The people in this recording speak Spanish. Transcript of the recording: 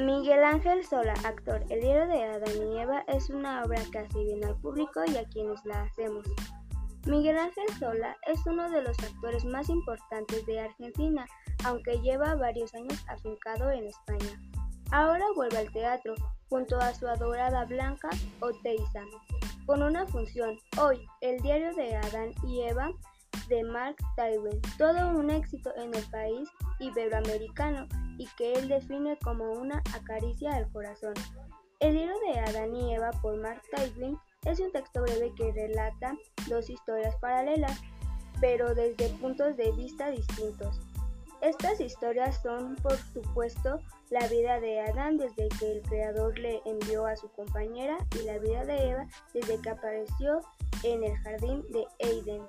Miguel Ángel Sola, actor El libro de Adán y Eva es una obra que hace bien al público y a quienes la hacemos. Miguel Ángel Sola es uno de los actores más importantes de Argentina, aunque lleva varios años afincado en España. Ahora vuelve al teatro junto a su adorada Blanca Oteiza, con una función hoy, El diario de Adán y Eva de Mark Twain, todo un éxito en el país iberoamericano y que él define como una acaricia al corazón. El libro de Adán y Eva por Mark Twain es un texto breve que relata dos historias paralelas, pero desde puntos de vista distintos. Estas historias son, por supuesto, la vida de Adán desde que el Creador le envió a su compañera y la vida de Eva desde que apareció en el jardín de Eden.